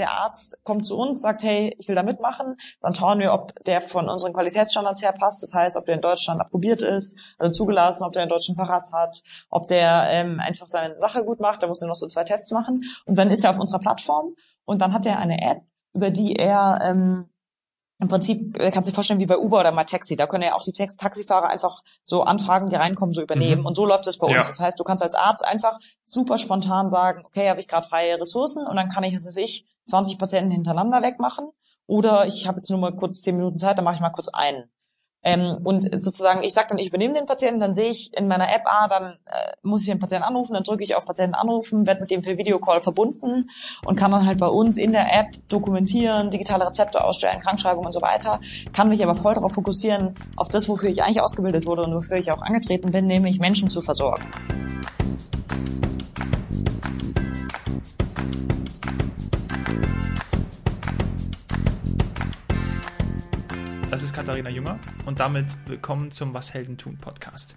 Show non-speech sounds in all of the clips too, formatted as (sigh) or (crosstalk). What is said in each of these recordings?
der Arzt kommt zu uns, sagt, hey, ich will da mitmachen. Dann schauen wir, ob der von unseren Qualitätsstandards her passt. Das heißt, ob der in Deutschland approbiert ist, also zugelassen, ob der einen deutschen Facharzt hat, ob der ähm, einfach seine Sache gut macht. Da muss er noch so zwei Tests machen. Und dann ist er auf unserer Plattform und dann hat er eine App, über die er ähm, im Prinzip kannst du dir vorstellen wie bei Uber oder mal Taxi. Da können ja auch die Taxifahrer einfach so Anfragen, die reinkommen, so übernehmen. Mhm. Und so läuft es bei uns. Ja. Das heißt, du kannst als Arzt einfach super spontan sagen, okay, habe ich gerade freie Ressourcen und dann kann ich, was weiß ich, 20 Patienten hintereinander wegmachen. Oder ich habe jetzt nur mal kurz 10 Minuten Zeit, dann mache ich mal kurz einen. Ähm, und sozusagen, ich sage dann, ich übernehme den Patienten, dann sehe ich in meiner App, ah, dann äh, muss ich den Patienten anrufen, dann drücke ich auf Patienten anrufen, werde mit dem per Videocall verbunden und kann dann halt bei uns in der App dokumentieren, digitale Rezepte ausstellen, Krankschreibung und so weiter, kann mich aber voll darauf fokussieren, auf das, wofür ich eigentlich ausgebildet wurde und wofür ich auch angetreten bin, nämlich Menschen zu versorgen. Katharina Jünger und damit willkommen zum Was Helden tun Podcast.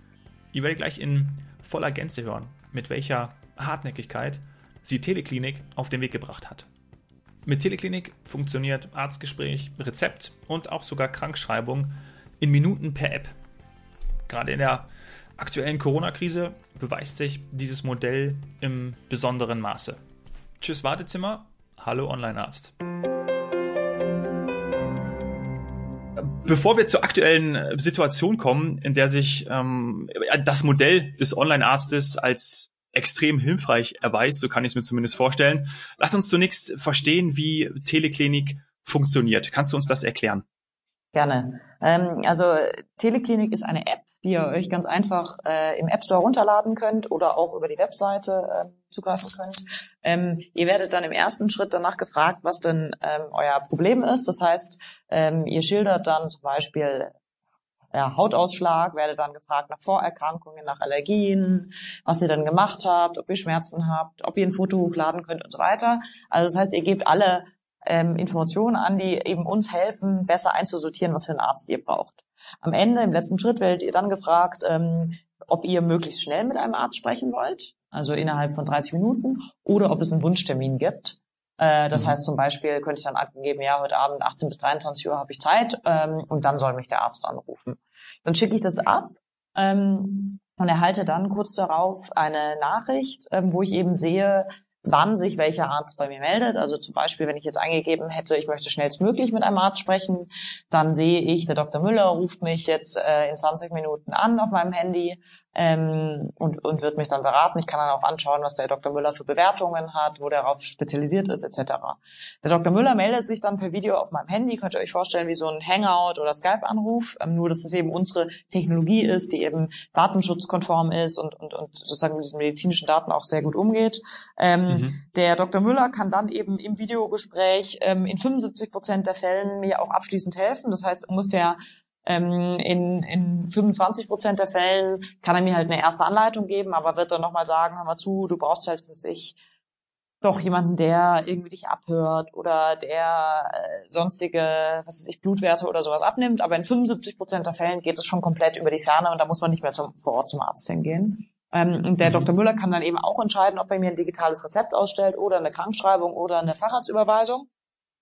Ihr werdet gleich in voller Gänze hören, mit welcher Hartnäckigkeit sie Teleklinik auf den Weg gebracht hat. Mit Teleklinik funktioniert Arztgespräch, Rezept und auch sogar Krankschreibung in Minuten per App. Gerade in der aktuellen Corona-Krise beweist sich dieses Modell im besonderen Maße. Tschüss Wartezimmer, hallo Online-Arzt. Bevor wir zur aktuellen äh, Situation kommen, in der sich ähm, das Modell des Online-Arztes als extrem hilfreich erweist, so kann ich es mir zumindest vorstellen, lass uns zunächst verstehen, wie Teleklinik funktioniert. Kannst du uns das erklären? Gerne. Ähm, also Teleklinik ist eine App, die ihr euch ganz einfach äh, im App Store runterladen könnt oder auch über die Webseite äh, zugreifen könnt. Ähm, ihr werdet dann im ersten Schritt danach gefragt, was denn ähm, euer Problem ist. Das heißt, ähm, ihr schildert dann zum Beispiel ja, Hautausschlag, werdet dann gefragt nach Vorerkrankungen, nach Allergien, was ihr dann gemacht habt, ob ihr Schmerzen habt, ob ihr ein Foto hochladen könnt und so weiter. Also das heißt, ihr gebt alle ähm, Informationen an, die eben uns helfen, besser einzusortieren, was für einen Arzt ihr braucht. Am Ende, im letzten Schritt, werdet ihr dann gefragt, ähm, ob ihr möglichst schnell mit einem Arzt sprechen wollt, also innerhalb von 30 Minuten, oder ob es einen Wunschtermin gibt. Äh, das mhm. heißt zum Beispiel, könnte ich dann angeben, ja, heute Abend 18 bis 23 Uhr habe ich Zeit ähm, und dann soll mich der Arzt anrufen. Dann schicke ich das ab ähm, und erhalte dann kurz darauf eine Nachricht, ähm, wo ich eben sehe, wann sich welcher Arzt bei mir meldet. Also zum Beispiel, wenn ich jetzt eingegeben hätte, ich möchte schnellstmöglich mit einem Arzt sprechen, dann sehe ich, der Dr. Müller ruft mich jetzt äh, in 20 Minuten an auf meinem Handy ähm, und, und wird mich dann beraten. Ich kann dann auch anschauen, was der Dr. Müller für Bewertungen hat, wo der darauf spezialisiert ist, etc. Der Dr. Müller meldet sich dann per Video auf meinem Handy. Könnt ihr euch vorstellen, wie so ein Hangout oder Skype-Anruf, ähm, nur dass es eben unsere Technologie ist, die eben datenschutzkonform ist und, und, und sozusagen mit diesen medizinischen Daten auch sehr gut umgeht. Ähm, mhm. Der Dr. Müller kann dann eben im Videogespräch ähm, in 75 Prozent der Fällen mir auch abschließend helfen. Das heißt ungefähr ähm, in, in 25 Prozent der Fällen kann er mir halt eine erste Anleitung geben, aber wird dann nochmal sagen, hör mal zu, du brauchst halt, dass ich doch jemanden, der irgendwie dich abhört oder der äh, sonstige, was weiß ich, Blutwerte oder sowas abnimmt. Aber in 75 Prozent der Fällen geht es schon komplett über die Ferne und da muss man nicht mehr zum, vor Ort zum Arzt hingehen. Ähm, und der mhm. Dr. Müller kann dann eben auch entscheiden, ob er mir ein digitales Rezept ausstellt oder eine Krankschreibung oder eine Facharztüberweisung.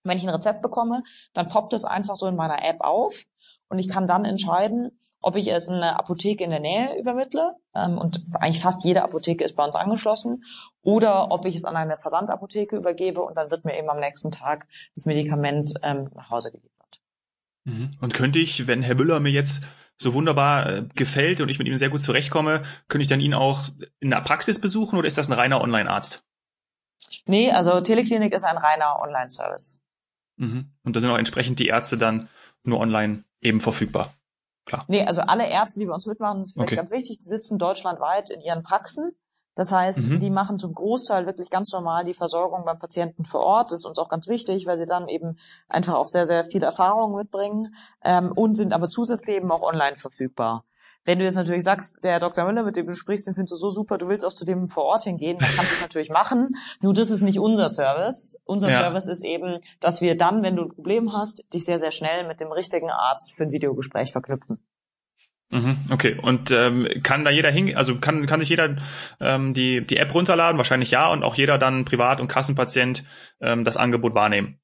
Wenn ich ein Rezept bekomme, dann poppt es einfach so in meiner App auf und ich kann dann entscheiden, ob ich es in eine Apotheke in der Nähe übermittle ähm, und eigentlich fast jede Apotheke ist bei uns angeschlossen oder ob ich es an eine Versandapotheke übergebe und dann wird mir eben am nächsten Tag das Medikament ähm, nach Hause geliefert. Mhm. Und könnte ich, wenn Herr Müller mir jetzt so wunderbar äh, gefällt und ich mit ihm sehr gut zurechtkomme, könnte ich dann ihn auch in der Praxis besuchen oder ist das ein reiner Online-Arzt? Nee, also Teleklinik ist ein reiner Online-Service. Mhm. Und da sind auch entsprechend die Ärzte dann nur online eben verfügbar. Klar. Nee, also alle Ärzte, die bei uns mitmachen, das ist okay. ganz wichtig, die sitzen deutschlandweit in ihren Praxen. Das heißt, mhm. die machen zum Großteil wirklich ganz normal die Versorgung beim Patienten vor Ort. Das ist uns auch ganz wichtig, weil sie dann eben einfach auch sehr, sehr viel Erfahrung mitbringen ähm, und sind aber zusätzlich eben auch online verfügbar. Wenn du jetzt natürlich sagst, der Dr. Müller, mit dem du sprichst, den findest du so super, du willst auch zu dem vor Ort hingehen, dann kannst du es natürlich machen. Nur das ist nicht unser Service. Unser ja. Service ist eben, dass wir dann, wenn du ein Problem hast, dich sehr, sehr schnell mit dem richtigen Arzt für ein Videogespräch verknüpfen. Mhm, okay, und ähm, kann da jeder hin, also kann, kann sich jeder ähm, die, die App runterladen? Wahrscheinlich ja, und auch jeder dann Privat- und Kassenpatient ähm, das Angebot wahrnehmen.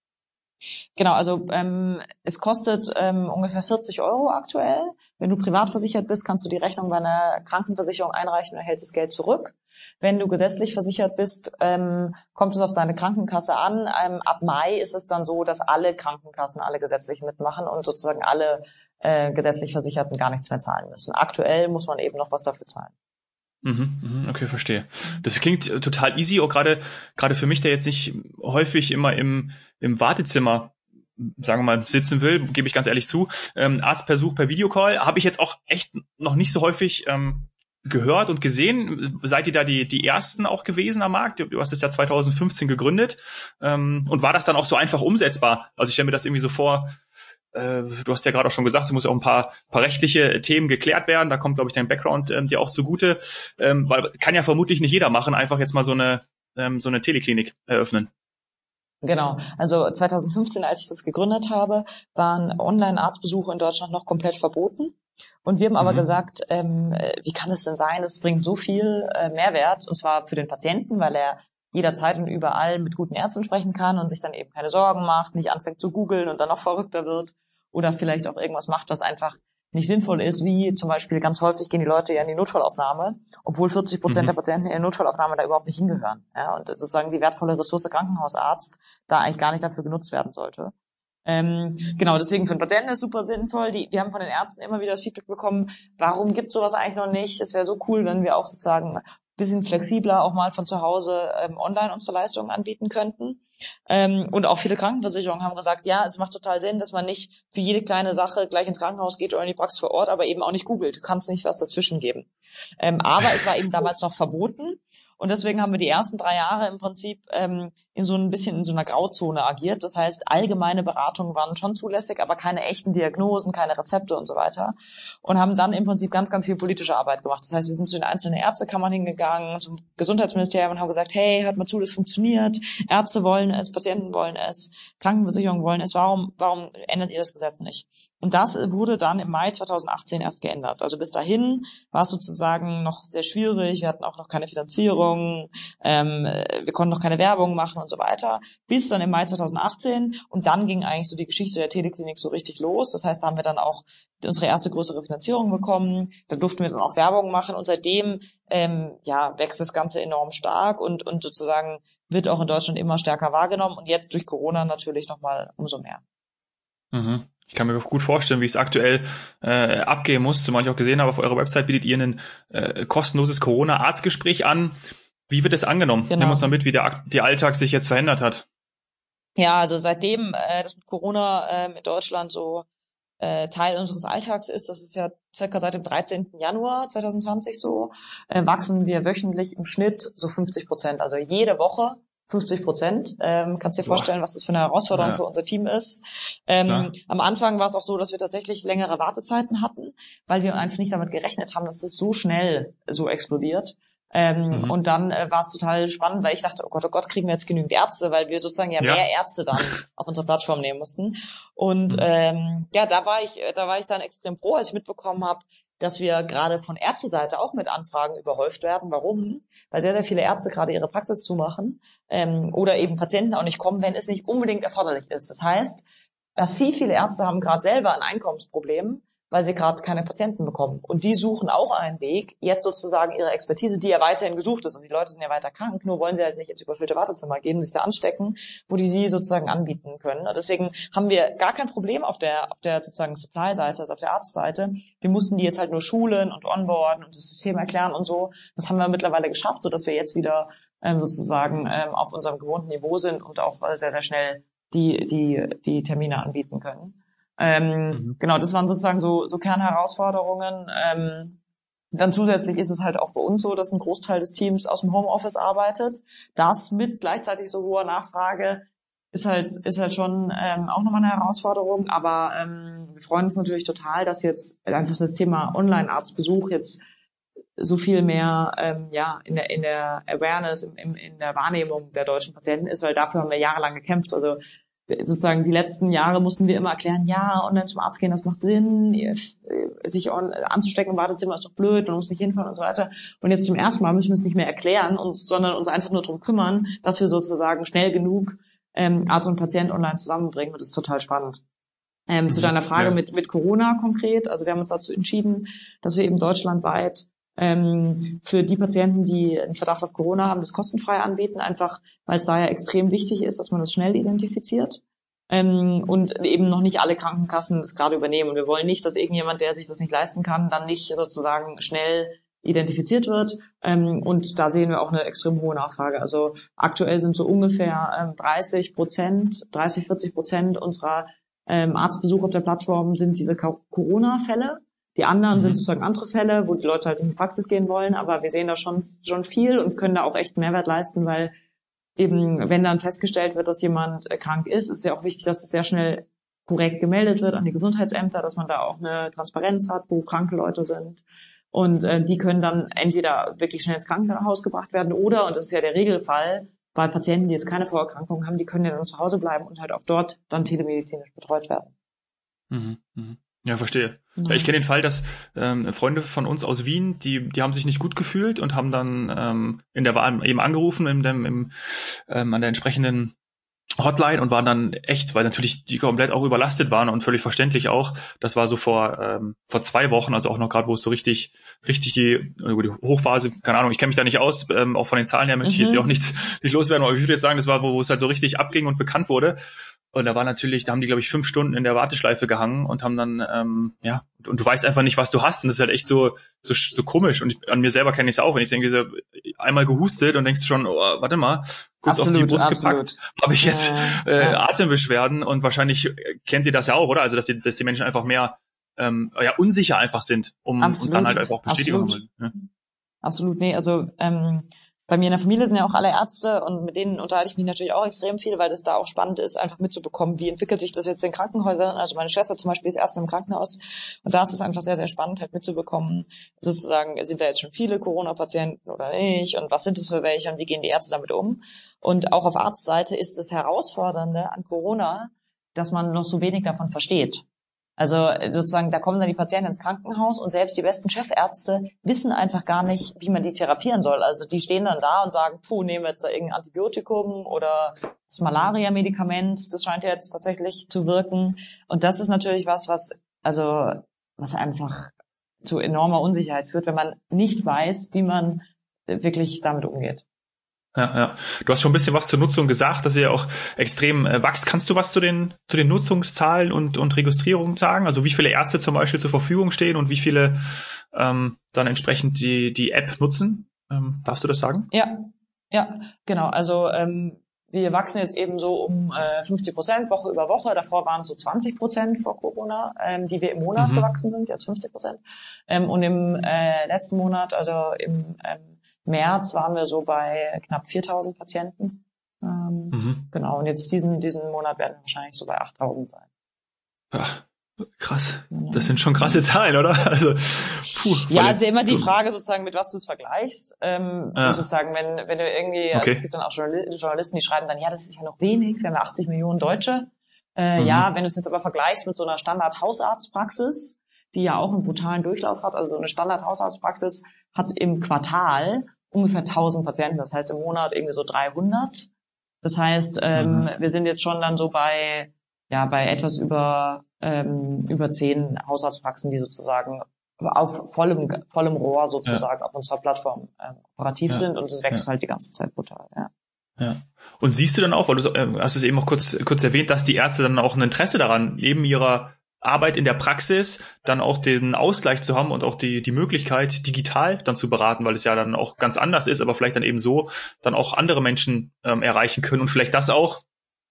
Genau, also ähm, es kostet ähm, ungefähr 40 Euro aktuell. Wenn du privat versichert bist, kannst du die Rechnung bei einer Krankenversicherung einreichen und erhältst das Geld zurück. Wenn du gesetzlich versichert bist, ähm, kommt es auf deine Krankenkasse an. Ähm, ab Mai ist es dann so, dass alle Krankenkassen, alle gesetzlich mitmachen und sozusagen alle äh, gesetzlich Versicherten gar nichts mehr zahlen müssen. Aktuell muss man eben noch was dafür zahlen. Mhm, mhm, okay, verstehe. Das klingt äh, total easy, auch gerade gerade für mich, der jetzt nicht häufig immer im im Wartezimmer sagen wir mal, sitzen will, gebe ich ganz ehrlich zu. Ähm, Arztbesuch per Videocall habe ich jetzt auch echt noch nicht so häufig ähm, gehört und gesehen. Seid ihr da die, die ersten auch gewesen am Markt? Du hast es ja 2015 gegründet. Ähm, und war das dann auch so einfach umsetzbar? Also ich stelle mir das irgendwie so vor, äh, du hast ja gerade auch schon gesagt, es muss auch ein paar, paar rechtliche Themen geklärt werden. Da kommt, glaube ich, dein Background ähm, dir auch zugute. Ähm, weil kann ja vermutlich nicht jeder machen, einfach jetzt mal so eine, ähm, so eine Teleklinik eröffnen. Genau. Also 2015, als ich das gegründet habe, waren Online-Arztbesuche in Deutschland noch komplett verboten. Und wir haben aber mhm. gesagt, ähm, wie kann es denn sein? Es bringt so viel äh, Mehrwert, und zwar für den Patienten, weil er jederzeit und überall mit guten Ärzten sprechen kann und sich dann eben keine Sorgen macht, nicht anfängt zu googeln und dann noch verrückter wird oder vielleicht auch irgendwas macht, was einfach nicht sinnvoll ist, wie zum Beispiel ganz häufig gehen die Leute ja in die Notfallaufnahme, obwohl 40 Prozent mhm. der Patienten in der Notfallaufnahme da überhaupt nicht hingehören. Ja, und sozusagen die wertvolle Ressource Krankenhausarzt da eigentlich gar nicht dafür genutzt werden sollte. Ähm, genau, deswegen für den Patienten ist super sinnvoll. Die, wir haben von den Ärzten immer wieder das Feedback bekommen, warum gibt sowas eigentlich noch nicht? Es wäre so cool, wenn wir auch sozusagen bisschen flexibler auch mal von zu Hause ähm, online unsere Leistungen anbieten könnten. Ähm, und auch viele Krankenversicherungen haben gesagt, ja, es macht total Sinn, dass man nicht für jede kleine Sache gleich ins Krankenhaus geht oder in die Praxis vor Ort, aber eben auch nicht googelt. Du kannst nicht was dazwischen geben. Ähm, aber es war eben damals noch verboten. Und deswegen haben wir die ersten drei Jahre im Prinzip ähm, in so ein bisschen in so einer Grauzone agiert. Das heißt, allgemeine Beratungen waren schon zulässig, aber keine echten Diagnosen, keine Rezepte und so weiter. Und haben dann im Prinzip ganz, ganz viel politische Arbeit gemacht. Das heißt, wir sind zu den einzelnen Ärztekammern hingegangen, zum Gesundheitsministerium und haben gesagt, hey, hört mal zu, das funktioniert. Ärzte wollen es, Patienten wollen es, Krankenversicherungen wollen es. Warum, warum ändert ihr das Gesetz nicht? Und das wurde dann im Mai 2018 erst geändert. Also bis dahin war es sozusagen noch sehr schwierig. Wir hatten auch noch keine Finanzierung. Ähm, wir konnten noch keine Werbung machen und so weiter. Bis dann im Mai 2018. Und dann ging eigentlich so die Geschichte der Teleklinik so richtig los. Das heißt, da haben wir dann auch unsere erste größere Finanzierung bekommen. Da durften wir dann auch Werbung machen. Und seitdem ähm, ja, wächst das Ganze enorm stark und, und sozusagen wird auch in Deutschland immer stärker wahrgenommen. Und jetzt durch Corona natürlich nochmal umso mehr. Mhm. Ich kann mir gut vorstellen, wie es aktuell äh, abgehen muss, zumal ich auch gesehen habe, auf eurer Website bietet ihr ein äh, kostenloses Corona-Arztgespräch an. Wie wird das angenommen? Genau. Nimm uns mal mit, wie der, der Alltag sich jetzt verändert hat. Ja, also seitdem äh, das mit Corona äh, in Deutschland so äh, Teil unseres Alltags ist, das ist ja circa seit dem 13. Januar 2020 so, äh, wachsen wir wöchentlich im Schnitt so 50 Prozent. Also jede Woche 50 Prozent. Ähm, kannst dir vorstellen, was das für eine Herausforderung ja. für unser Team ist. Ähm, am Anfang war es auch so, dass wir tatsächlich längere Wartezeiten hatten, weil wir einfach nicht damit gerechnet haben, dass es so schnell so explodiert. Ähm, mhm. Und dann äh, war es total spannend, weil ich dachte, oh Gott, oh Gott, kriegen wir jetzt genügend Ärzte, weil wir sozusagen ja, ja. mehr Ärzte dann (laughs) auf unsere Plattform nehmen mussten. Und mhm. ähm, ja, da war ich, da war ich dann extrem froh, als ich mitbekommen habe, dass wir gerade von Ärzteseite auch mit Anfragen überhäuft werden. Warum? Weil sehr, sehr viele Ärzte gerade ihre Praxis zumachen ähm, oder eben Patienten auch nicht kommen, wenn es nicht unbedingt erforderlich ist. Das heißt, massiv viele Ärzte haben gerade selber ein Einkommensproblem weil sie gerade keine Patienten bekommen. Und die suchen auch einen Weg, jetzt sozusagen ihre Expertise, die ja weiterhin gesucht ist. Also die Leute sind ja weiter krank, nur wollen sie halt nicht ins überfüllte Wartezimmer gehen, sich da anstecken, wo die sie sozusagen anbieten können. Und deswegen haben wir gar kein Problem auf der, auf der sozusagen Supply-Seite, also auf der Arztseite. Wir mussten die jetzt halt nur schulen und onboarden und das System erklären und so. Das haben wir mittlerweile geschafft, so dass wir jetzt wieder ähm, sozusagen ähm, auf unserem gewohnten Niveau sind und auch sehr, sehr schnell die, die, die Termine anbieten können. Ähm, mhm. Genau, das waren sozusagen so, so Kernherausforderungen. Ähm, dann zusätzlich ist es halt auch bei uns so, dass ein Großteil des Teams aus dem Homeoffice arbeitet. Das mit gleichzeitig so hoher Nachfrage ist halt, ist halt schon ähm, auch nochmal eine Herausforderung. Aber ähm, wir freuen uns natürlich total, dass jetzt einfach das Thema Online-Arztbesuch jetzt so viel mehr ähm, ja in der in der Awareness, in, in der Wahrnehmung der deutschen Patienten ist, weil dafür haben wir jahrelang gekämpft. Also sozusagen die letzten Jahre mussten wir immer erklären, ja, online zum Arzt gehen, das macht Sinn, sich anzustecken im Wartezimmer ist doch blöd, man muss nicht hinfahren und so weiter. Und jetzt zum ersten Mal müssen wir es nicht mehr erklären, uns, sondern uns einfach nur darum kümmern, dass wir sozusagen schnell genug ähm, Arzt und Patient online zusammenbringen und das ist total spannend. Ähm, zu mhm. deiner Frage ja. mit, mit Corona konkret, also wir haben uns dazu entschieden, dass wir eben deutschlandweit ähm, für die Patienten, die einen Verdacht auf Corona haben, das kostenfrei anbieten, einfach weil es da ja extrem wichtig ist, dass man das schnell identifiziert. Ähm, und eben noch nicht alle Krankenkassen das gerade übernehmen. Und wir wollen nicht, dass irgendjemand, der sich das nicht leisten kann, dann nicht sozusagen schnell identifiziert wird. Ähm, und da sehen wir auch eine extrem hohe Nachfrage. Also aktuell sind so ungefähr ähm, 30 Prozent, 30, 40 Prozent unserer ähm, Arztbesuche auf der Plattform sind diese Corona-Fälle. Die anderen mhm. sind sozusagen andere Fälle, wo die Leute halt in die Praxis gehen wollen, aber wir sehen da schon, schon viel und können da auch echt Mehrwert leisten, weil eben, wenn dann festgestellt wird, dass jemand äh, krank ist, ist ja auch wichtig, dass es sehr schnell korrekt gemeldet wird an die Gesundheitsämter, dass man da auch eine Transparenz hat, wo kranke Leute sind. Und äh, die können dann entweder wirklich schnell ins Krankenhaus gebracht werden oder, und das ist ja der Regelfall, bei Patienten, die jetzt keine Vorerkrankungen haben, die können ja dann zu Hause bleiben und halt auch dort dann telemedizinisch betreut werden. Mhm, mh. Ja, verstehe. Ja. Ich kenne den Fall, dass ähm, Freunde von uns aus Wien, die, die haben sich nicht gut gefühlt und haben dann ähm, in der Wahl eben angerufen im, im, ähm, an der entsprechenden Hotline und waren dann echt, weil natürlich die komplett auch überlastet waren und völlig verständlich auch. Das war so vor ähm, vor zwei Wochen, also auch noch gerade, wo es so richtig richtig die, die Hochphase, keine Ahnung, ich kenne mich da nicht aus, ähm, auch von den Zahlen her möchte ich jetzt mhm. auch nichts nicht loswerden, aber ich würde jetzt sagen, das war, wo, wo es halt so richtig abging und bekannt wurde. Und da war natürlich, da haben die, glaube ich, fünf Stunden in der Warteschleife gehangen und haben dann, ähm, ja, und du weißt einfach nicht, was du hast. Und das ist halt echt so, so, so komisch. Und ich, an mir selber kenne ich es auch, wenn ich denke, so, einmal gehustet und denkst schon, oh, warte mal, kurz absolut, auf die Brust gepackt, habe ich jetzt äh, Atembeschwerden und wahrscheinlich kennt ihr das ja auch, oder? Also dass die, dass die Menschen einfach mehr ähm, ja, unsicher einfach sind, um und dann halt einfach auch Bestätigung absolut. haben. Ja. Absolut, nee, also ähm, bei mir in der Familie sind ja auch alle Ärzte und mit denen unterhalte ich mich natürlich auch extrem viel, weil es da auch spannend ist, einfach mitzubekommen, wie entwickelt sich das jetzt in Krankenhäusern. Also meine Schwester zum Beispiel ist Ärztin im Krankenhaus und da ist es einfach sehr, sehr spannend, halt mitzubekommen, sozusagen, sind da jetzt schon viele Corona-Patienten oder nicht und was sind es für welche und wie gehen die Ärzte damit um. Und auch auf Arztseite ist das Herausfordernde an Corona, dass man noch so wenig davon versteht. Also sozusagen, da kommen dann die Patienten ins Krankenhaus und selbst die besten Chefärzte wissen einfach gar nicht, wie man die therapieren soll. Also die stehen dann da und sagen, puh, nehmen wir jetzt da irgendein Antibiotikum oder das Malaria-Medikament, das scheint ja jetzt tatsächlich zu wirken. Und das ist natürlich was, was, also, was einfach zu enormer Unsicherheit führt, wenn man nicht weiß, wie man wirklich damit umgeht. Ja, ja. Du hast schon ein bisschen was zur Nutzung gesagt, dass ihr ja auch extrem äh, wächst. Kannst du was zu den, zu den Nutzungszahlen und, und Registrierungen sagen? Also wie viele Ärzte zum Beispiel zur Verfügung stehen und wie viele ähm, dann entsprechend die, die App nutzen? Ähm, darfst du das sagen? Ja, ja, genau. Also ähm, wir wachsen jetzt eben so um äh, 50 Prozent Woche über Woche. Davor waren es so 20 Prozent vor Corona, ähm, die wir im Monat mhm. gewachsen sind, jetzt 50 Prozent. Ähm, und im äh, letzten Monat, also im ähm, März waren wir so bei knapp 4000 Patienten. Ähm, mhm. Genau, und jetzt diesen, diesen Monat werden wir wahrscheinlich so bei 8000 sein. Ja, krass. Das sind schon krasse Zahlen, oder? Also, puh, ja, also immer die Frage sozusagen, mit was du es vergleichst. Ähm, ja. Muss ich sagen, wenn, wenn du irgendwie, also okay. es gibt dann auch Journalisten, die schreiben dann, ja, das ist ja noch wenig, wir haben ja 80 Millionen Deutsche. Äh, mhm. Ja, wenn du es jetzt aber vergleichst mit so einer Standard-Hausarztpraxis, die ja auch einen brutalen Durchlauf hat, also so eine Standard-Hausarztpraxis hat im Quartal ungefähr 1000 Patienten, das heißt im Monat irgendwie so 300. Das heißt, ähm, mhm. wir sind jetzt schon dann so bei ja bei etwas über ähm, über zehn Haushaltspraxen, die sozusagen auf vollem vollem Rohr sozusagen ja. auf unserer Plattform ähm, operativ ja. sind und es wächst ja. halt die ganze Zeit brutal. Ja. Ja. Und siehst du dann auch, weil du äh, hast es eben auch kurz kurz erwähnt, dass die Ärzte dann auch ein Interesse daran neben ihrer Arbeit in der Praxis dann auch den Ausgleich zu haben und auch die, die Möglichkeit, digital dann zu beraten, weil es ja dann auch ganz anders ist, aber vielleicht dann eben so dann auch andere Menschen ähm, erreichen können und vielleicht das auch,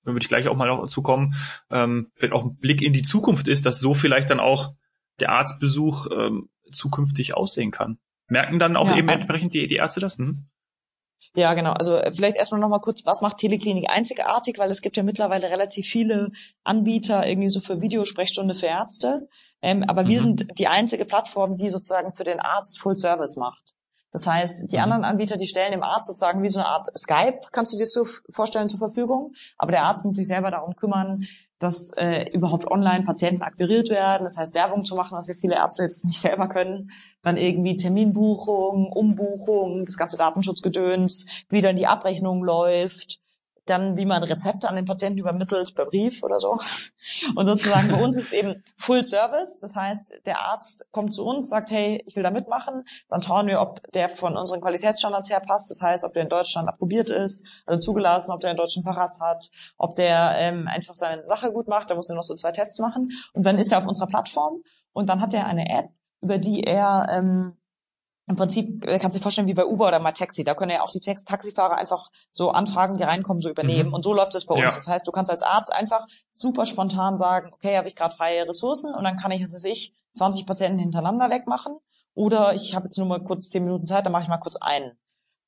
da würde ich gleich auch mal dazu kommen, ähm, vielleicht auch ein Blick in die Zukunft ist, dass so vielleicht dann auch der Arztbesuch ähm, zukünftig aussehen kann. Merken dann auch ja, eben entsprechend die, die Ärzte das? Hm? Ja, genau. Also äh, vielleicht erstmal nochmal kurz, was macht Teleklinik einzigartig? Weil es gibt ja mittlerweile relativ viele Anbieter irgendwie so für Videosprechstunde für Ärzte. Ähm, aber mhm. wir sind die einzige Plattform, die sozusagen für den Arzt Full Service macht. Das heißt, die mhm. anderen Anbieter, die stellen dem Arzt sozusagen wie so eine Art Skype, kannst du dir zu, vorstellen, zur Verfügung. Aber der Arzt muss sich selber darum kümmern, dass äh, überhaupt online Patienten akquiriert werden, das heißt Werbung zu machen, was ja viele Ärzte jetzt nicht selber können, dann irgendwie Terminbuchung, Umbuchung, das ganze Datenschutzgedöns, wie dann die Abrechnung läuft, dann wie man Rezepte an den Patienten übermittelt per Brief oder so. Und sozusagen bei uns ist eben Full Service. Das heißt, der Arzt kommt zu uns, sagt, hey, ich will da mitmachen. Dann schauen wir, ob der von unseren Qualitätsstandards her passt. Das heißt, ob der in Deutschland approbiert ist, also zugelassen, ob der einen deutschen Facharzt hat, ob der ähm, einfach seine Sache gut macht. Da muss er noch so zwei Tests machen. Und dann ist er auf unserer Plattform und dann hat er eine App, über die er ähm, im Prinzip äh, kannst du dir vorstellen wie bei Uber oder mal Taxi. Da können ja auch die Taxifahrer einfach so Anfragen, die reinkommen, so übernehmen. Mhm. Und so läuft es bei uns. Ja. Das heißt, du kannst als Arzt einfach super spontan sagen, okay, habe ich gerade freie Ressourcen und dann kann ich, was weiß ich, 20 Patienten hintereinander wegmachen. Oder ich habe jetzt nur mal kurz 10 Minuten Zeit, dann mache ich mal kurz einen.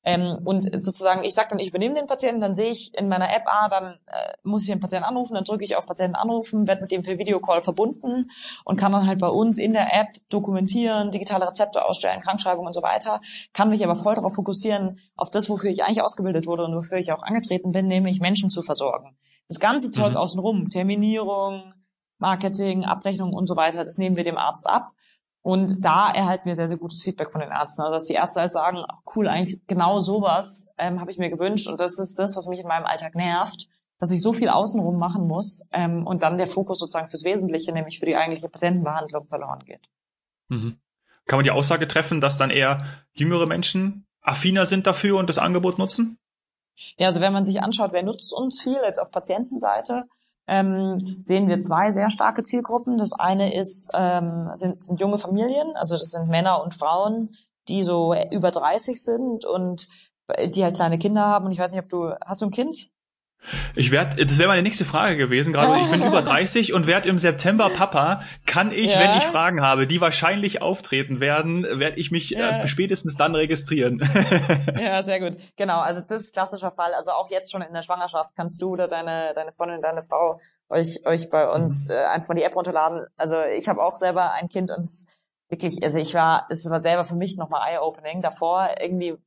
Ähm, und sozusagen, ich sage dann, ich übernehme den Patienten, dann sehe ich in meiner App, ah, dann äh, muss ich den Patienten anrufen, dann drücke ich auf Patienten anrufen, werde mit dem per Videocall verbunden und kann dann halt bei uns in der App dokumentieren, digitale Rezepte ausstellen, Krankschreibung und so weiter, kann mich aber voll darauf fokussieren, auf das, wofür ich eigentlich ausgebildet wurde und wofür ich auch angetreten bin, nämlich Menschen zu versorgen. Das ganze Zeug mhm. außenrum, Terminierung, Marketing, Abrechnung und so weiter, das nehmen wir dem Arzt ab und da erhalten wir sehr, sehr gutes Feedback von den Ärzten. Also dass die Ärzte halt sagen, ach, cool, eigentlich genau sowas ähm, habe ich mir gewünscht. Und das ist das, was mich in meinem Alltag nervt, dass ich so viel außenrum machen muss ähm, und dann der Fokus sozusagen fürs Wesentliche, nämlich für die eigentliche Patientenbehandlung verloren geht. Mhm. Kann man die Aussage treffen, dass dann eher jüngere Menschen affiner sind dafür und das Angebot nutzen? Ja, also wenn man sich anschaut, wer nutzt uns viel jetzt auf Patientenseite, ähm, sehen wir zwei sehr starke Zielgruppen. Das eine ist, ähm, sind, sind junge Familien, also das sind Männer und Frauen, die so über 30 sind und die halt kleine Kinder haben. Und ich weiß nicht, ob du, hast du ein Kind? Ich werde, das wäre meine nächste Frage gewesen. Gerade ich bin (laughs) über 30 und werde im September Papa. Kann ich, ja. wenn ich Fragen habe, die wahrscheinlich auftreten werden, werde ich mich äh, ja. äh, spätestens dann registrieren. (laughs) ja, sehr gut. Genau, also das ist klassischer Fall. Also auch jetzt schon in der Schwangerschaft kannst du oder deine deine Freundin, deine Frau euch euch bei uns mhm. äh, einfach die App runterladen. Also ich habe auch selber ein Kind und es wirklich, also ich war, es war selber für mich nochmal Eye-Opening. Davor irgendwie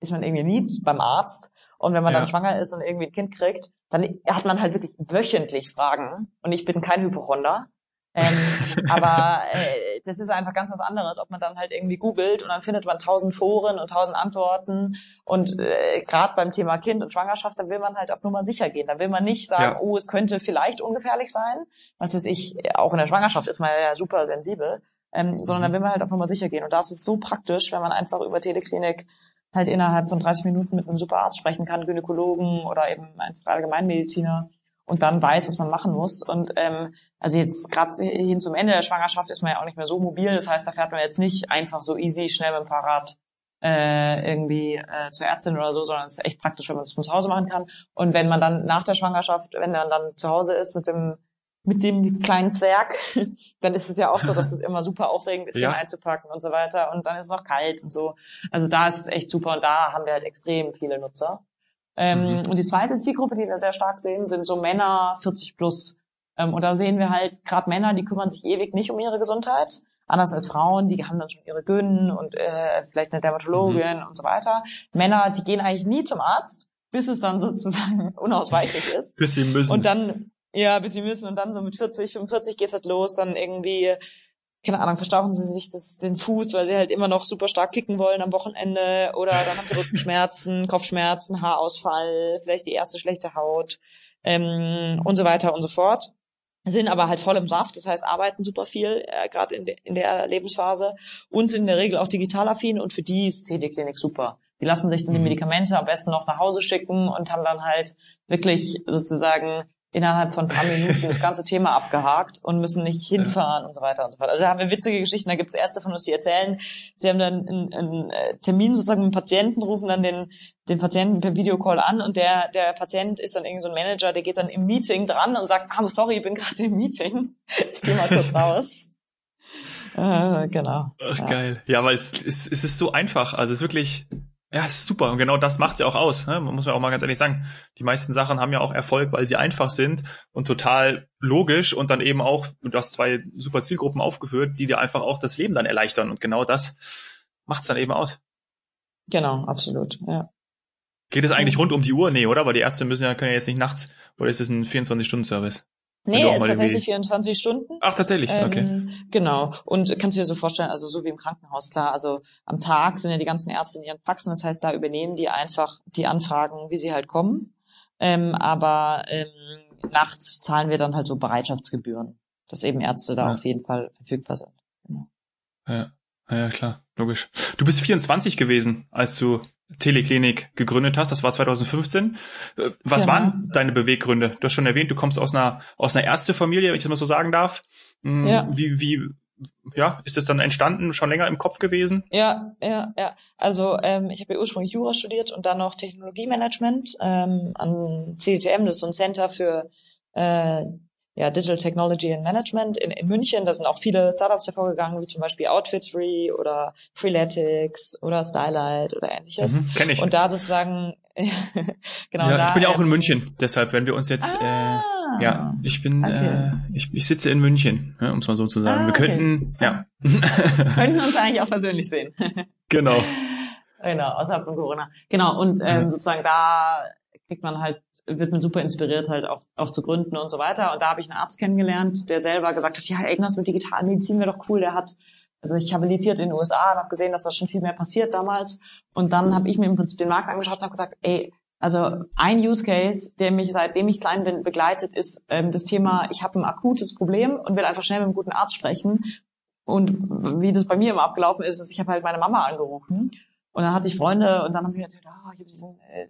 ist man irgendwie nie beim Arzt und wenn man ja. dann schwanger ist und irgendwie ein Kind kriegt, dann hat man halt wirklich wöchentlich Fragen. Und ich bin kein Hypochonder. ähm, (laughs) aber äh, das ist einfach ganz was anderes, ob man dann halt irgendwie googelt und dann findet man tausend Foren und tausend Antworten und äh, gerade beim Thema Kind und Schwangerschaft, da will man halt auf Nummer sicher gehen. Da will man nicht sagen, ja. oh, es könnte vielleicht ungefährlich sein. Was weiß ich, auch in der Schwangerschaft ist man ja super sensibel, ähm, sondern da mhm. will man halt auf Nummer sicher gehen. Und das ist so praktisch, wenn man einfach über Teleklinik halt innerhalb von 30 Minuten mit einem super Arzt sprechen kann, Gynäkologen oder eben ein Allgemeinmediziner und dann weiß, was man machen muss. Und ähm, also jetzt gerade hin zum Ende der Schwangerschaft ist man ja auch nicht mehr so mobil. Das heißt, da fährt man jetzt nicht einfach so easy schnell mit dem Fahrrad äh, irgendwie äh, zur Ärztin oder so, sondern es ist echt praktisch, wenn man das von zu Hause machen kann. Und wenn man dann nach der Schwangerschaft, wenn man dann zu Hause ist mit dem mit dem kleinen Zwerg, (laughs) dann ist es ja auch so, dass es immer super aufregend ist, (laughs) ja. den einzupacken und so weiter. Und dann ist es noch kalt und so. Also da ist es echt super und da haben wir halt extrem viele Nutzer. Ähm, mhm. Und die zweite Zielgruppe, die wir sehr stark sehen, sind so Männer 40 plus. Ähm, und da sehen wir halt gerade Männer, die kümmern sich ewig nicht um ihre Gesundheit. Anders als Frauen, die haben dann schon ihre Gyn und äh, vielleicht eine Dermatologin mhm. und so weiter. Männer, die gehen eigentlich nie zum Arzt, bis es dann (laughs) sozusagen unausweichlich ist. bis sie müssen. Und dann ja, bis sie müssen und dann so mit 40, 45 40 geht's halt los, dann irgendwie, keine Ahnung, verstauchen sie sich das, den Fuß, weil sie halt immer noch super stark kicken wollen am Wochenende oder dann haben sie Rückenschmerzen, (laughs) Kopfschmerzen, Haarausfall, vielleicht die erste schlechte Haut ähm, und so weiter und so fort sind aber halt voll im Saft, das heißt arbeiten super viel, äh, gerade in, de in der Lebensphase und sind in der Regel auch digital affin und für die ist TD-Klinik super. Die lassen sich dann die mhm. Medikamente am besten noch nach Hause schicken und haben dann halt wirklich sozusagen innerhalb von ein paar Minuten das ganze Thema abgehakt und müssen nicht hinfahren ja. und so weiter und so fort. Also da haben wir witzige Geschichten, da gibt es Ärzte von uns, die erzählen, sie haben dann einen, einen äh, Termin sozusagen mit dem Patienten, rufen dann den, den Patienten per Videocall an und der, der Patient ist dann irgendwie so ein Manager, der geht dann im Meeting dran und sagt, ah, sorry, ich bin gerade im Meeting, ich gehe mal kurz raus. (laughs) Äh, genau. Ach, ja. geil. Ja, aber es, es, es ist so einfach. Also es ist wirklich ja, super. Und genau das macht sie auch aus. Ne? Man muss ja auch mal ganz ehrlich sagen. Die meisten Sachen haben ja auch Erfolg, weil sie einfach sind und total logisch und dann eben auch, du hast zwei super Zielgruppen aufgeführt, die dir einfach auch das Leben dann erleichtern. Und genau das macht's dann eben aus. Genau, absolut, ja. Geht es eigentlich rund um die Uhr? Nee, oder? Aber die Ärzte müssen ja, können ja jetzt nicht nachts, oder ist es ein 24-Stunden-Service? Nee, ist tatsächlich 24 Stunden. Ach, tatsächlich, okay. Ähm, genau. Und kannst du dir so vorstellen, also so wie im Krankenhaus, klar, also am Tag sind ja die ganzen Ärzte in ihren Praxen, das heißt, da übernehmen die einfach die Anfragen, wie sie halt kommen. Ähm, aber ähm, nachts zahlen wir dann halt so Bereitschaftsgebühren, dass eben Ärzte da ja. auf jeden Fall verfügbar sind. Genau. Ja. ja, klar, logisch. Du bist 24 gewesen, als du Teleklinik gegründet hast. Das war 2015. Äh, was genau. waren deine Beweggründe? Du hast schon erwähnt, du kommst aus einer aus einer Ärztefamilie, wenn ich das mal so sagen darf. Hm, ja. Wie wie ja, ist das dann entstanden, schon länger im Kopf gewesen? Ja, ja, ja. Also ähm, ich habe ja ursprünglich Jura studiert und dann noch Technologiemanagement ähm, an CDTM, das ist so ein Center für äh, ja, Digital Technology and Management in, in München. Da sind auch viele Startups hervorgegangen, wie zum Beispiel Outfitsry oder Freeletics oder Stylight oder ähnliches. Mhm, kenn ich. Und da sozusagen, (laughs) genau. Ja, da, ich bin ja auch in München, deshalb, wenn wir uns jetzt, ah, äh, ja, ich bin, okay. äh, ich, ich sitze in München, ja, um es mal so zu sagen. Ah, wir könnten, okay. ja. (laughs) könnten uns (laughs) eigentlich auch persönlich sehen. genau. Genau, außerhalb von Corona. Genau, und ähm, mhm. sozusagen da kriegt man halt, wird man super inspiriert, halt auch, auch zu gründen und so weiter. Und da habe ich einen Arzt kennengelernt, der selber gesagt hat, ja, irgendwas mit Digitalmedizin wäre doch cool. Der hat, also ich habilitiert in den USA, habe gesehen, dass da schon viel mehr passiert damals. Und dann habe ich mir im Prinzip den Markt angeschaut und habe gesagt, ey, also ein Use Case, der mich seitdem ich klein bin begleitet, ist ähm, das Thema, ich habe ein akutes Problem und will einfach schnell mit einem guten Arzt sprechen. Und wie das bei mir immer abgelaufen ist, ist, ich habe halt meine Mama angerufen und dann hatte ich Freunde und dann haben wir erzählt, ah, ich habe diesen äh,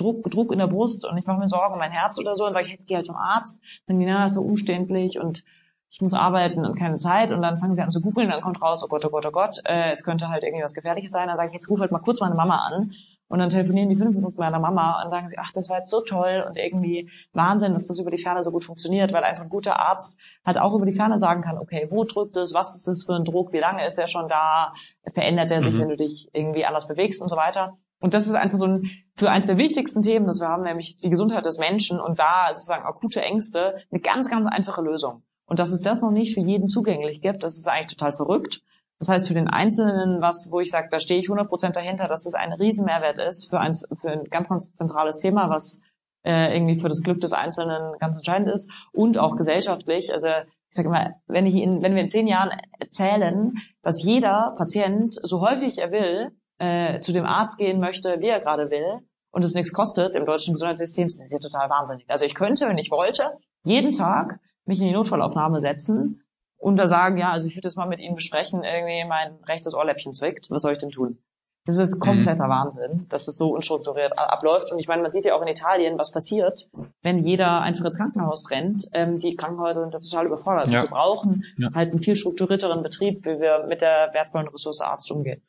Druck, Druck in der Brust und ich mache mir Sorgen um mein Herz oder so und sage ich, jetzt gehe halt zum Arzt. Dann die, na, ist so umständlich und ich muss arbeiten und keine Zeit und dann fangen sie an zu googeln, dann kommt raus, oh Gott, oh Gott, oh Gott, äh, es könnte halt irgendwie was Gefährliches sein. Dann sage ich, jetzt ruf halt mal kurz meine Mama an und dann telefonieren die fünf Minuten meiner Mama und sagen sie, ach, das war jetzt so toll und irgendwie Wahnsinn, dass das über die Ferne so gut funktioniert, weil einfach ein guter Arzt halt auch über die Ferne sagen kann, okay, wo drückt es, was ist das für ein Druck, wie lange ist der schon da, verändert der sich, mhm. wenn du dich irgendwie anders bewegst und so weiter. Und das ist einfach so ein, für eins der wichtigsten Themen, das wir haben, nämlich die Gesundheit des Menschen und da sozusagen akute Ängste, eine ganz, ganz einfache Lösung. Und dass es das noch nicht für jeden zugänglich gibt, das ist eigentlich total verrückt. Das heißt, für den Einzelnen, was, wo ich sage, da stehe ich 100% dahinter, dass es ein Riesenmehrwert ist für ein, für ein ganz, ganz zentrales Thema, was äh, irgendwie für das Glück des Einzelnen ganz entscheidend ist und auch gesellschaftlich. Also ich sage immer, wenn ich in, wenn wir in zehn Jahren erzählen, dass jeder Patient so häufig er will äh, zu dem Arzt gehen möchte, wie er gerade will, und es nichts kostet im deutschen Gesundheitssystem, das ist ja total wahnsinnig. Also ich könnte, wenn ich wollte, jeden Tag mich in die Notfallaufnahme setzen und da sagen, ja, also ich würde das mal mit Ihnen besprechen, irgendwie mein rechtes Ohrläppchen zwickt, was soll ich denn tun? Das ist kompletter mhm. Wahnsinn, dass das so unstrukturiert abläuft. Und ich meine, man sieht ja auch in Italien, was passiert, wenn jeder einfach ins Krankenhaus rennt. Ähm, die Krankenhäuser sind da total überfordert. Ja. Wir brauchen ja. halt einen viel strukturierteren Betrieb, wie wir mit der wertvollen Ressource Arzt umgehen.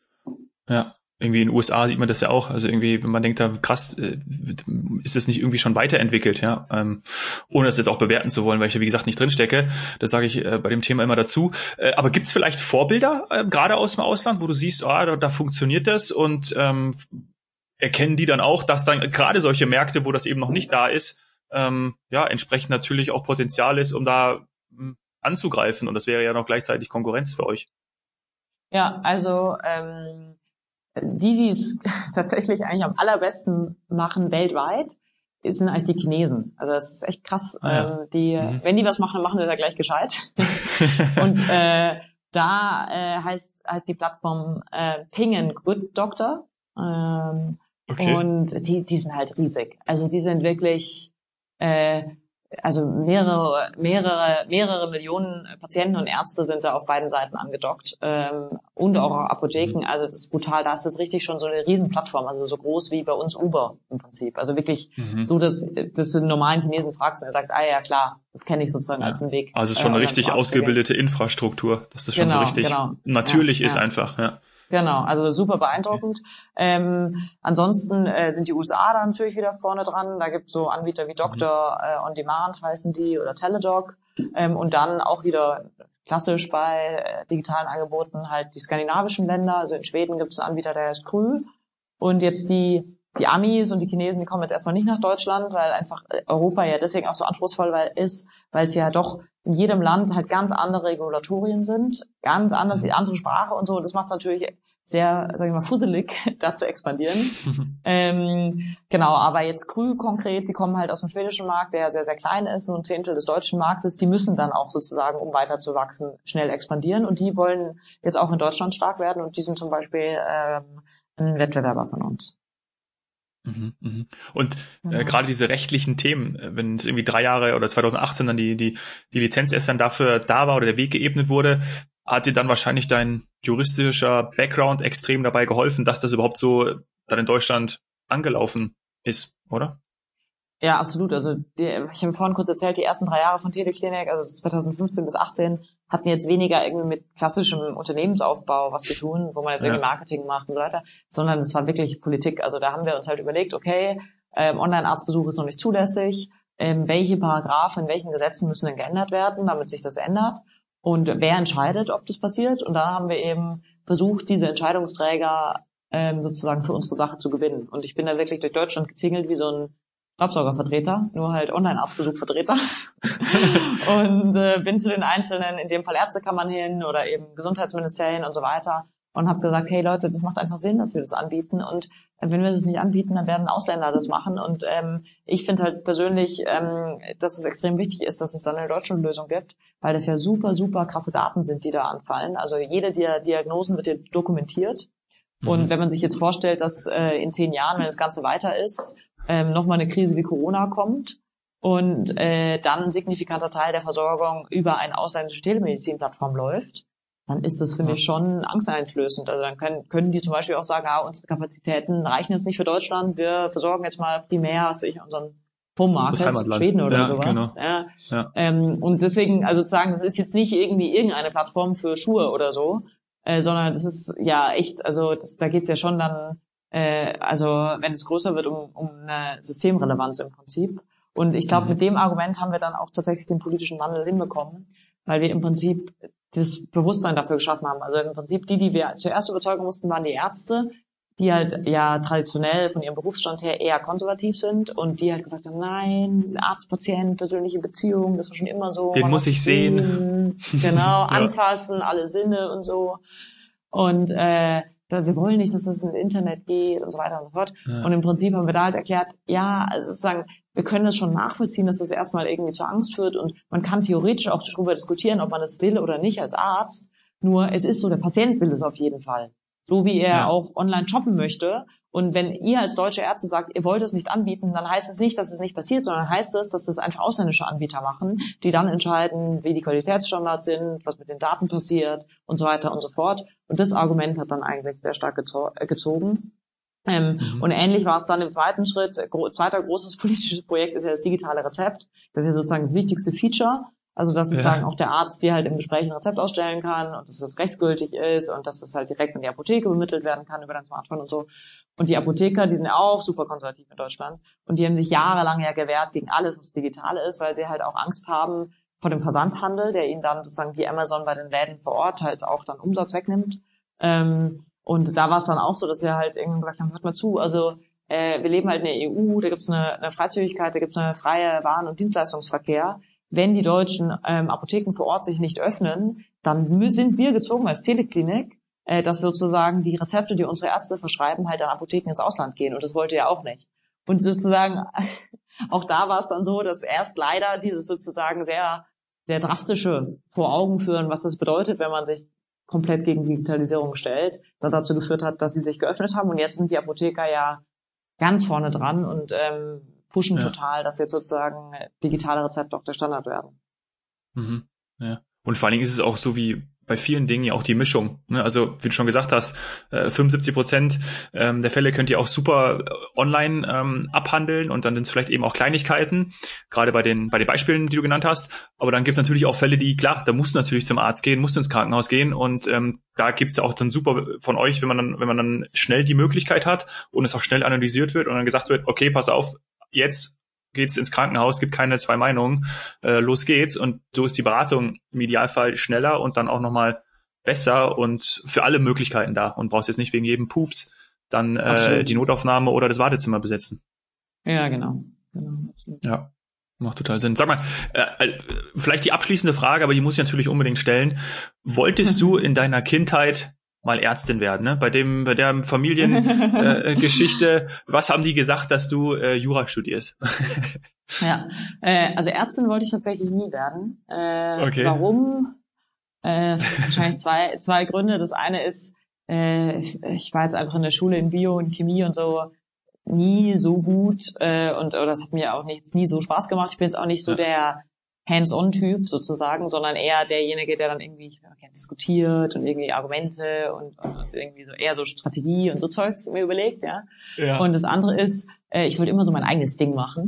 Ja, irgendwie in den USA sieht man das ja auch. Also irgendwie, wenn man denkt, da krass, äh, ist das nicht irgendwie schon weiterentwickelt, ja. Ähm, ohne das jetzt auch bewerten zu wollen, weil ich ja wie gesagt nicht drinstecke. Das sage ich äh, bei dem Thema immer dazu. Äh, aber gibt es vielleicht Vorbilder, äh, gerade aus dem Ausland, wo du siehst, ah, da, da funktioniert das und ähm, erkennen die dann auch, dass dann gerade solche Märkte, wo das eben noch nicht da ist, ähm, ja, entsprechend natürlich auch Potenzial ist, um da ähm, anzugreifen. Und das wäre ja noch gleichzeitig Konkurrenz für euch. Ja, also ähm die, die es (laughs) tatsächlich eigentlich am allerbesten machen weltweit, sind eigentlich die Chinesen. Also das ist echt krass. Ah, ja. ähm, die, mhm. wenn die was machen, dann machen die da gleich gescheit. (laughs) und äh, da äh, heißt halt die Plattform äh, Ping Good Doctor. Ähm, okay. Und die, die sind halt riesig. Also die sind wirklich äh, also mehrere, mehrere, mehrere Millionen Patienten und Ärzte sind da auf beiden Seiten angedockt ähm, und auch Apotheken. Mhm. Also das ist brutal. Da ist das richtig schon so eine Riesenplattform, also so groß wie bei uns Uber im Prinzip. Also wirklich mhm. so, dass, dass du einen normalen Chinesen fragst und er sagt, ah ja klar, das kenne ich sozusagen ja. als einen Weg. Also es ist schon äh, eine richtig ausgebildete Infrastruktur, dass das schon genau, so richtig genau. natürlich ja, ist ja. einfach. Ja. Genau, also super beeindruckend. Ähm, ansonsten äh, sind die USA da natürlich wieder vorne dran. Da gibt es so Anbieter wie Doctor äh, On Demand heißen die oder Teledoc. Ähm, und dann auch wieder klassisch bei äh, digitalen Angeboten halt die skandinavischen Länder. Also in Schweden gibt es einen Anbieter, der heißt Krü. Und jetzt die die Amis und die Chinesen, die kommen jetzt erstmal nicht nach Deutschland, weil einfach Europa ja deswegen auch so anspruchsvoll ist, weil es ja doch in jedem Land halt ganz andere Regulatorien sind, ganz anders, die andere Sprache und so. Das macht es natürlich sehr, sag ich mal, fusselig, (laughs) da zu expandieren. (laughs) ähm, genau, aber jetzt Krü konkret, die kommen halt aus dem schwedischen Markt, der sehr, sehr klein ist, nur ein Zehntel des deutschen Marktes, die müssen dann auch sozusagen, um weiter zu wachsen, schnell expandieren und die wollen jetzt auch in Deutschland stark werden und die sind zum Beispiel ähm, ein Wettbewerber von uns. Mhm, mhm. Und äh, ja. gerade diese rechtlichen Themen, äh, wenn es irgendwie drei Jahre oder 2018 dann die, die, die Lizenz erst dann dafür da war oder der Weg geebnet wurde, hat dir dann wahrscheinlich dein juristischer Background extrem dabei geholfen, dass das überhaupt so dann in Deutschland angelaufen ist, oder? Ja, absolut. Also die, ich habe vorhin kurz erzählt, die ersten drei Jahre von Teleklinik, also 2015 bis 18, hatten jetzt weniger irgendwie mit klassischem Unternehmensaufbau was zu tun, wo man jetzt ja. irgendwie Marketing macht und so weiter, sondern es war wirklich Politik. Also da haben wir uns halt überlegt, okay, ähm, Online-Arztbesuch ist noch nicht zulässig, ähm, welche Paragraphen in welchen Gesetzen müssen denn geändert werden, damit sich das ändert und wer entscheidet, ob das passiert. Und da haben wir eben versucht, diese Entscheidungsträger ähm, sozusagen für unsere Sache zu gewinnen. Und ich bin da wirklich durch Deutschland getingelt wie so ein Staubsaugervertreter, nur halt Online-Arztbesuchvertreter. (laughs) und äh, bin zu den einzelnen, in dem Fall Ärztekammern hin oder eben Gesundheitsministerien und so weiter und habe gesagt, hey Leute, das macht einfach Sinn, dass wir das anbieten und äh, wenn wir das nicht anbieten, dann werden Ausländer das machen und ähm, ich finde halt persönlich, ähm, dass es extrem wichtig ist, dass es dann eine deutsche Lösung gibt, weil das ja super, super krasse Daten sind, die da anfallen. Also jede der Diagnosen wird ja dokumentiert und mhm. wenn man sich jetzt vorstellt, dass äh, in zehn Jahren, wenn das Ganze weiter ist, ähm, nochmal eine Krise wie Corona kommt und äh, dann ein signifikanter Teil der Versorgung über eine ausländische Telemedizinplattform läuft, dann ist das für mich schon angsteinflößend. Also dann können, können die zum Beispiel auch sagen, ah, unsere Kapazitäten reichen jetzt nicht für Deutschland, wir versorgen jetzt mal primär also ich, unseren Home-Market, Schweden oder ja, sowas. Genau. Ja. ja. Ähm, und deswegen, also zu sagen, das ist jetzt nicht irgendwie irgendeine Plattform für Schuhe oder so, äh, sondern das ist ja echt, also das, da geht's ja schon dann äh, also wenn es größer wird, um, um eine Systemrelevanz im Prinzip. Und ich glaube, mhm. mit dem Argument haben wir dann auch tatsächlich den politischen Wandel hinbekommen, weil wir im Prinzip das Bewusstsein dafür geschaffen haben. Also im Prinzip die, die wir zuerst überzeugen mussten, waren die Ärzte, die halt ja traditionell von ihrem Berufsstand her eher konservativ sind und die halt gesagt haben, nein, Arzt-Patient, persönliche Beziehung, das war schon immer so. Den muss ich sehen. Genau, (laughs) ja. anfassen, alle Sinne und so. Und äh, wir wollen nicht, dass das ins Internet geht und so weiter und so fort. Ja. Und im Prinzip haben wir da halt erklärt, ja, also sozusagen, wir können das schon nachvollziehen, dass das erstmal irgendwie zur Angst führt und man kann theoretisch auch darüber diskutieren, ob man das will oder nicht als Arzt. Nur es ist so, der Patient will es auf jeden Fall. So wie er ja. auch online shoppen möchte und wenn ihr als deutsche Ärzte sagt, ihr wollt es nicht anbieten, dann heißt es nicht, dass es nicht passiert, sondern heißt es, dass das einfach ausländische Anbieter machen, die dann entscheiden, wie die Qualitätsstandards sind, was mit den Daten passiert und so weiter und so fort. Und das Argument hat dann eigentlich sehr stark äh, gezogen. Ähm, mhm. Und ähnlich war es dann im zweiten Schritt. Gro zweiter großes (laughs) politisches Projekt ist ja das digitale Rezept. Das ist ja sozusagen das wichtigste Feature. Also dass sozusagen ja. auch der Arzt dir halt im Gespräch ein Rezept ausstellen kann und dass das rechtsgültig ist und dass das halt direkt in die Apotheke übermittelt werden kann über dein Smartphone und so. Und die Apotheker, die sind ja auch super konservativ in Deutschland. Und die haben sich jahrelang ja gewehrt gegen alles, was digital ist, weil sie halt auch Angst haben vor dem Versandhandel, der ihnen dann sozusagen wie Amazon bei den Läden vor Ort halt auch dann Umsatz wegnimmt. Ähm, und da war es dann auch so, dass wir halt irgendwann gesagt haben, hört mal zu, also äh, wir leben halt in der EU, da gibt es eine, eine Freizügigkeit, da gibt es eine freie Waren- und Dienstleistungsverkehr. Wenn die deutschen ähm, Apotheken vor Ort sich nicht öffnen, dann sind wir gezwungen als Teleklinik, äh, dass sozusagen die Rezepte, die unsere Ärzte verschreiben, halt an Apotheken ins Ausland gehen. Und das wollte er auch nicht. Und sozusagen, (laughs) auch da war es dann so, dass erst leider dieses sozusagen sehr, sehr drastische vor Augen führen, was das bedeutet, wenn man sich komplett gegen Digitalisierung stellt, dann dazu geführt hat, dass sie sich geöffnet haben. Und jetzt sind die Apotheker ja ganz vorne dran und ähm, pushen ja. total, dass jetzt sozusagen digitale Rezepte auch der Standard werden. Mhm. Ja. Und vor allen Dingen ist es auch so wie bei vielen Dingen ja auch die Mischung. Ne? Also wie du schon gesagt hast, äh, 75 Prozent ähm, der Fälle könnt ihr auch super äh, online ähm, abhandeln und dann sind es vielleicht eben auch Kleinigkeiten, gerade bei den bei den Beispielen, die du genannt hast. Aber dann gibt es natürlich auch Fälle, die klar, da musst du natürlich zum Arzt gehen, musst ins Krankenhaus gehen und ähm, da gibt es ja auch dann super von euch, wenn man dann wenn man dann schnell die Möglichkeit hat und es auch schnell analysiert wird und dann gesagt wird, okay, pass auf, jetzt geht's ins Krankenhaus, gibt keine zwei Meinungen, äh, los geht's. Und so ist die Beratung im Idealfall schneller und dann auch nochmal besser und für alle Möglichkeiten da und brauchst jetzt nicht wegen jedem Pups dann äh, die Notaufnahme oder das Wartezimmer besetzen. Ja, genau. genau ja, macht total Sinn. Sag mal, äh, äh, vielleicht die abschließende Frage, aber die muss ich natürlich unbedingt stellen. Wolltest (laughs) du in deiner Kindheit mal Ärztin werden, ne? Bei dem, bei der Familiengeschichte, äh, (laughs) was haben die gesagt, dass du äh, Jura studierst? (laughs) ja, äh, also Ärztin wollte ich tatsächlich nie werden. Äh, okay. Warum? Äh, wahrscheinlich zwei, zwei Gründe. Das eine ist, äh, ich, war jetzt einfach in der Schule in Bio und Chemie und so nie so gut äh, und oder das hat mir auch nicht nie so Spaß gemacht. Ich bin jetzt auch nicht so ja. der Hands-on-Typ sozusagen, sondern eher derjenige, der dann irgendwie okay, diskutiert und irgendwie Argumente und, und, irgendwie so eher so Strategie und so Zeugs mir überlegt, ja. ja. Und das andere ist, äh, ich wollte immer so mein eigenes Ding machen.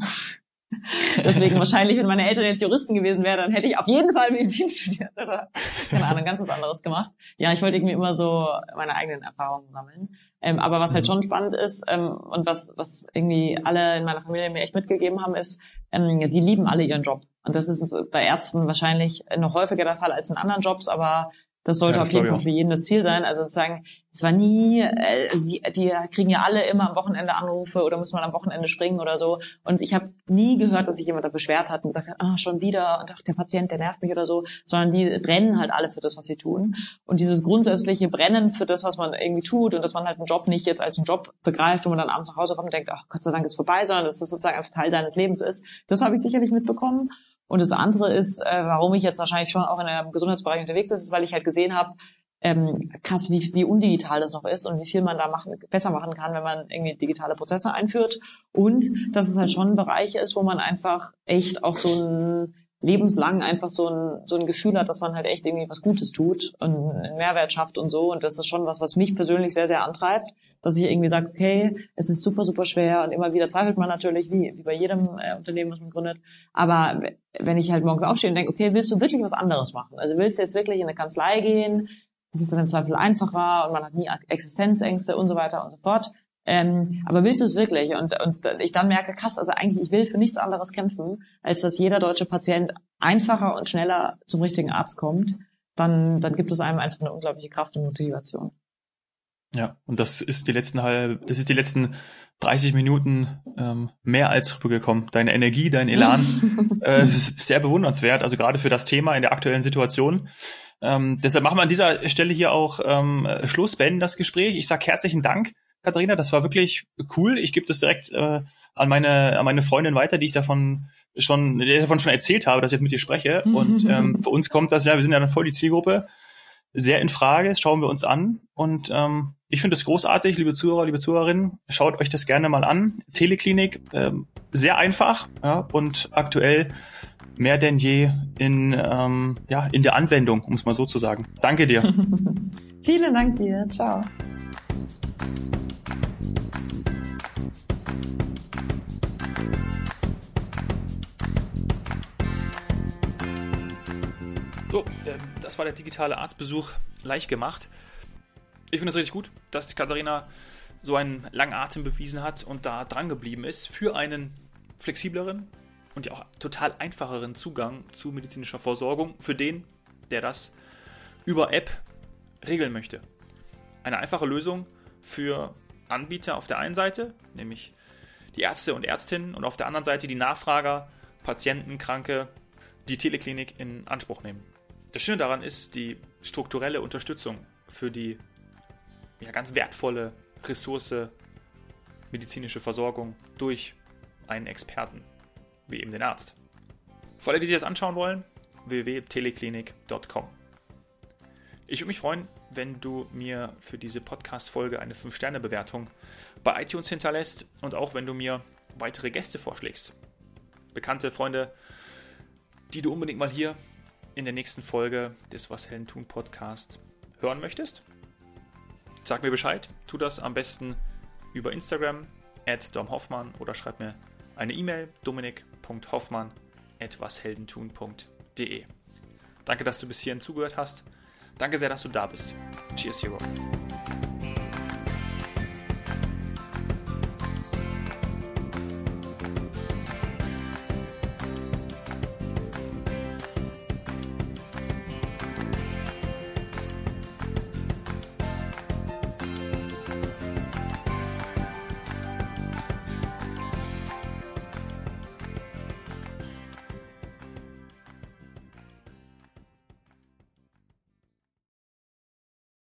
(laughs) Deswegen wahrscheinlich, wenn meine Eltern jetzt Juristen gewesen wären, dann hätte ich auf jeden Fall Medizin (laughs) studiert oder keine Ahnung, ganz was anderes gemacht. Ja, ich wollte irgendwie immer so meine eigenen Erfahrungen sammeln. Ähm, aber was halt mhm. schon spannend ist ähm, und was, was irgendwie alle in meiner Familie mir echt mitgegeben haben, ist, ähm, die lieben alle ihren Job. Und das ist bei Ärzten wahrscheinlich noch häufiger der Fall als in anderen Jobs, aber das sollte ja, das auf jeden Fall für jeden das Ziel sein. Also sozusagen, es war nie, äh, sie, die kriegen ja alle immer am Wochenende Anrufe oder muss man am Wochenende springen oder so. Und ich habe nie gehört, dass sich jemand da beschwert hat und gesagt hat, ah, schon wieder und ach, der Patient, der nervt mich oder so, sondern die brennen halt alle für das, was sie tun. Und dieses grundsätzliche Brennen für das, was man irgendwie tut und dass man halt einen Job nicht jetzt als einen Job begreift, wo man dann abends nach Hause kommt und denkt, ach Gott sei Dank ist vorbei, sondern dass das sozusagen einfach Teil seines Lebens ist. Das habe ich sicherlich mitbekommen. Und das andere ist, äh, warum ich jetzt wahrscheinlich schon auch in einem Gesundheitsbereich unterwegs ist, ist, weil ich halt gesehen habe, ähm, krass, wie, wie undigital das noch ist und wie viel man da machen, besser machen kann, wenn man irgendwie digitale Prozesse einführt. Und dass es halt schon ein Bereich ist, wo man einfach echt auch so ein lebenslang einfach so ein, so ein Gefühl hat, dass man halt echt irgendwie was Gutes tut und einen Mehrwert schafft und so. Und das ist schon was, was mich persönlich sehr, sehr antreibt, dass ich irgendwie sage, okay, es ist super, super schwer und immer wieder zweifelt man natürlich, wie, wie bei jedem äh, Unternehmen, was man gründet. Aber wenn ich halt morgens aufstehe und denke, okay, willst du wirklich was anderes machen? Also willst du jetzt wirklich in eine Kanzlei gehen? Das ist dann im Zweifel einfacher und man hat nie Existenzängste und so weiter und so fort. Ähm, aber willst du es wirklich? Und, und ich dann merke, krass, also eigentlich, ich will für nichts anderes kämpfen, als dass jeder deutsche Patient einfacher und schneller zum richtigen Arzt kommt, dann, dann gibt es einem einfach eine unglaubliche Kraft und Motivation. Ja, und das ist die letzten halb, das ist die letzten 30 Minuten ähm, mehr als rübergekommen. Deine Energie, dein Elan, (laughs) äh, sehr bewundernswert, also gerade für das Thema in der aktuellen Situation. Ähm, deshalb machen wir an dieser Stelle hier auch ähm, Schluss, beenden das Gespräch. Ich sage herzlichen Dank Katharina. Das war wirklich cool. Ich gebe das direkt äh, an meine an meine Freundin weiter, die ich davon schon die davon schon erzählt habe, dass ich jetzt mit dir spreche. (laughs) Und ähm, für uns kommt das ja, wir sind ja dann voll die Zielgruppe, sehr in Frage. Das schauen wir uns an. Und ähm, ich finde es großartig, liebe Zuhörer, liebe Zuhörerinnen. Schaut euch das gerne mal an. Teleklinik, ähm, sehr einfach ja, und aktuell mehr denn je in, ähm, ja, in der Anwendung, um es mal so zu sagen. Danke dir. (laughs) (laughs) Vielen Dank dir. Ciao. So, ähm, das war der digitale Arztbesuch leicht gemacht. Ich finde es richtig gut, dass Katharina so einen langen Atem bewiesen hat und da dran geblieben ist für einen flexibleren und ja auch total einfacheren Zugang zu medizinischer Versorgung für den, der das über App regeln möchte. Eine einfache Lösung für Anbieter auf der einen Seite, nämlich die Ärzte und Ärztinnen, und auf der anderen Seite die Nachfrager, Patienten, Kranke, die Teleklinik in Anspruch nehmen. Das Schöne daran ist die strukturelle Unterstützung für die ja, ganz wertvolle Ressource medizinische Versorgung durch einen Experten, wie eben den Arzt. Für alle, die sich das anschauen wollen, www.teleklinik.com. Ich würde mich freuen, wenn du mir für diese Podcast-Folge eine 5-Sterne-Bewertung bei iTunes hinterlässt und auch wenn du mir weitere Gäste vorschlägst. Bekannte Freunde, die du unbedingt mal hier in der nächsten Folge des Was Hellen tun Podcast hören möchtest, sag mir Bescheid. Tu das am besten über Instagram at domhoffmann oder schreib mir eine E-Mail dominik.hoffmann at washeldentun.de. Danke, dass du bis hierhin zugehört hast. Danke sehr, dass du da bist. Cheers, Hero.